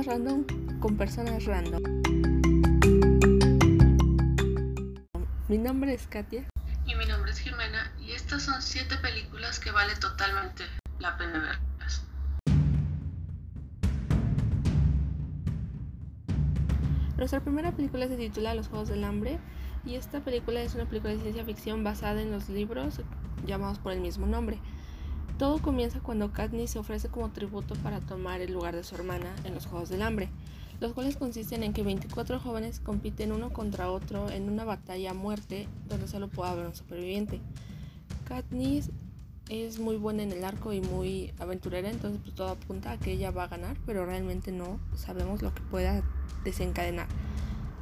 random con personas random. Mi nombre es Katia. Y mi nombre es Jimena y estas son siete películas que vale totalmente la pena verlas. Nuestra primera película se titula Los Juegos del Hambre y esta película es una película de ciencia ficción basada en los libros llamados por el mismo nombre. Todo comienza cuando Katniss se ofrece como tributo para tomar el lugar de su hermana en los Juegos del Hambre, los cuales consisten en que 24 jóvenes compiten uno contra otro en una batalla a muerte donde solo puede haber un superviviente. Katniss es muy buena en el arco y muy aventurera, entonces pues, todo apunta a que ella va a ganar, pero realmente no sabemos lo que pueda desencadenar.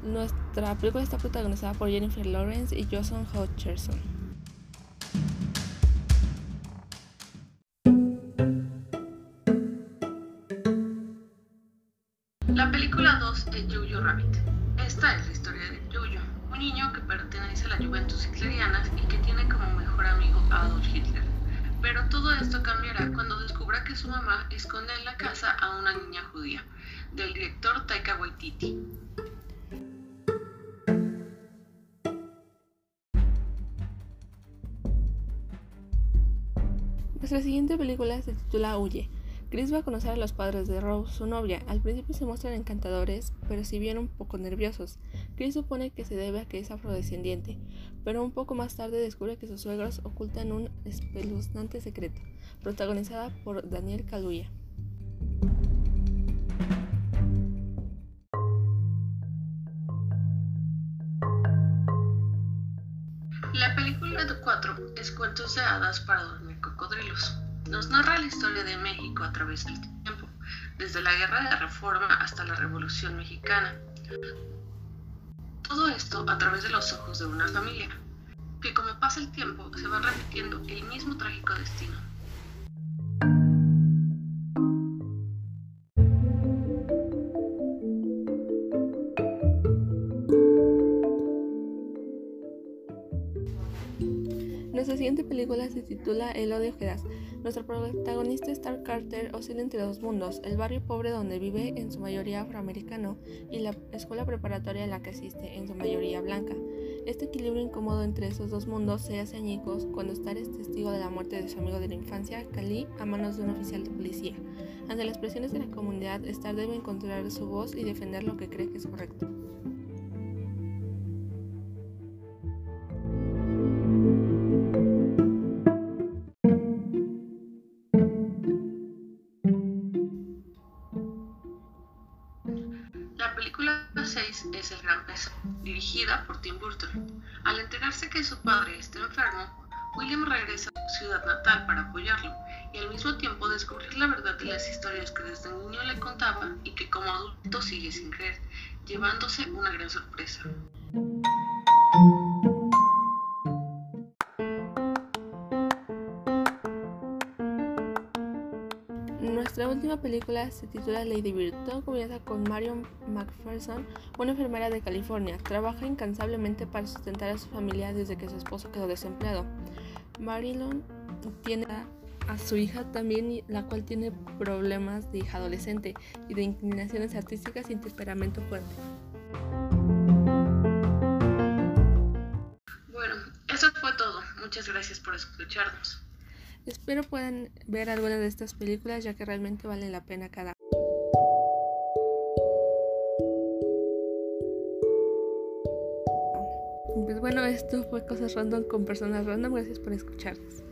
Nuestra película está protagonizada por Jennifer Lawrence y Jason Hutcherson. La película 2 es Jojo Rabbit. Esta es la historia de Jojo, un niño que pertenece a la Juventus hitleriana y que tiene como mejor amigo Adolf Hitler. Pero todo esto cambiará cuando descubra que su mamá esconde en la casa a una niña judía, del director Taika Waititi. Nuestra siguiente película se titula Huye. Chris va a conocer a los padres de Rose, su novia. Al principio se muestran encantadores, pero si bien un poco nerviosos. Chris supone que se debe a que es afrodescendiente, pero un poco más tarde descubre que sus suegros ocultan un espeluznante secreto, protagonizada por Daniel Kaluuya. La película 4 es Cuentos de hadas para dormir cocodrilos. Nos narra la historia de México a través del tiempo, desde la Guerra de Reforma hasta la Revolución Mexicana. Todo esto a través de los ojos de una familia, que como pasa el tiempo se van repitiendo el mismo trágico destino. Nuestra siguiente película se titula El odio que. Nuestro protagonista Star Carter oscila entre dos mundos, el barrio pobre donde vive en su mayoría afroamericano y la escuela preparatoria a la que asiste en su mayoría blanca. Este equilibrio incómodo entre esos dos mundos se hace añicos cuando Star es testigo de la muerte de su amigo de la infancia, Kali, a manos de un oficial de policía. Ante las presiones de la comunidad, Star debe encontrar su voz y defender lo que cree que es correcto. La película 6 es El Gran Peso, dirigida por Tim Burton. Al enterarse que su padre está enfermo, William regresa a su ciudad natal para apoyarlo y al mismo tiempo descubrir la verdad de las historias que desde niño le contaba y que como adulto sigue sin creer, llevándose una gran sorpresa. Nuestra última película se titula Lady Bird. Comienza con Marion McPherson, una enfermera de California. Trabaja incansablemente para sustentar a su familia desde que su esposo quedó desempleado. Marilyn tiene a su hija también, la cual tiene problemas de hija adolescente y de inclinaciones artísticas y temperamento fuerte. Bueno, eso fue todo. Muchas gracias por escucharnos. Espero puedan ver alguna de estas películas ya que realmente valen la pena cada Pues bueno, esto fue Cosas Random con personas random. Gracias por escucharnos.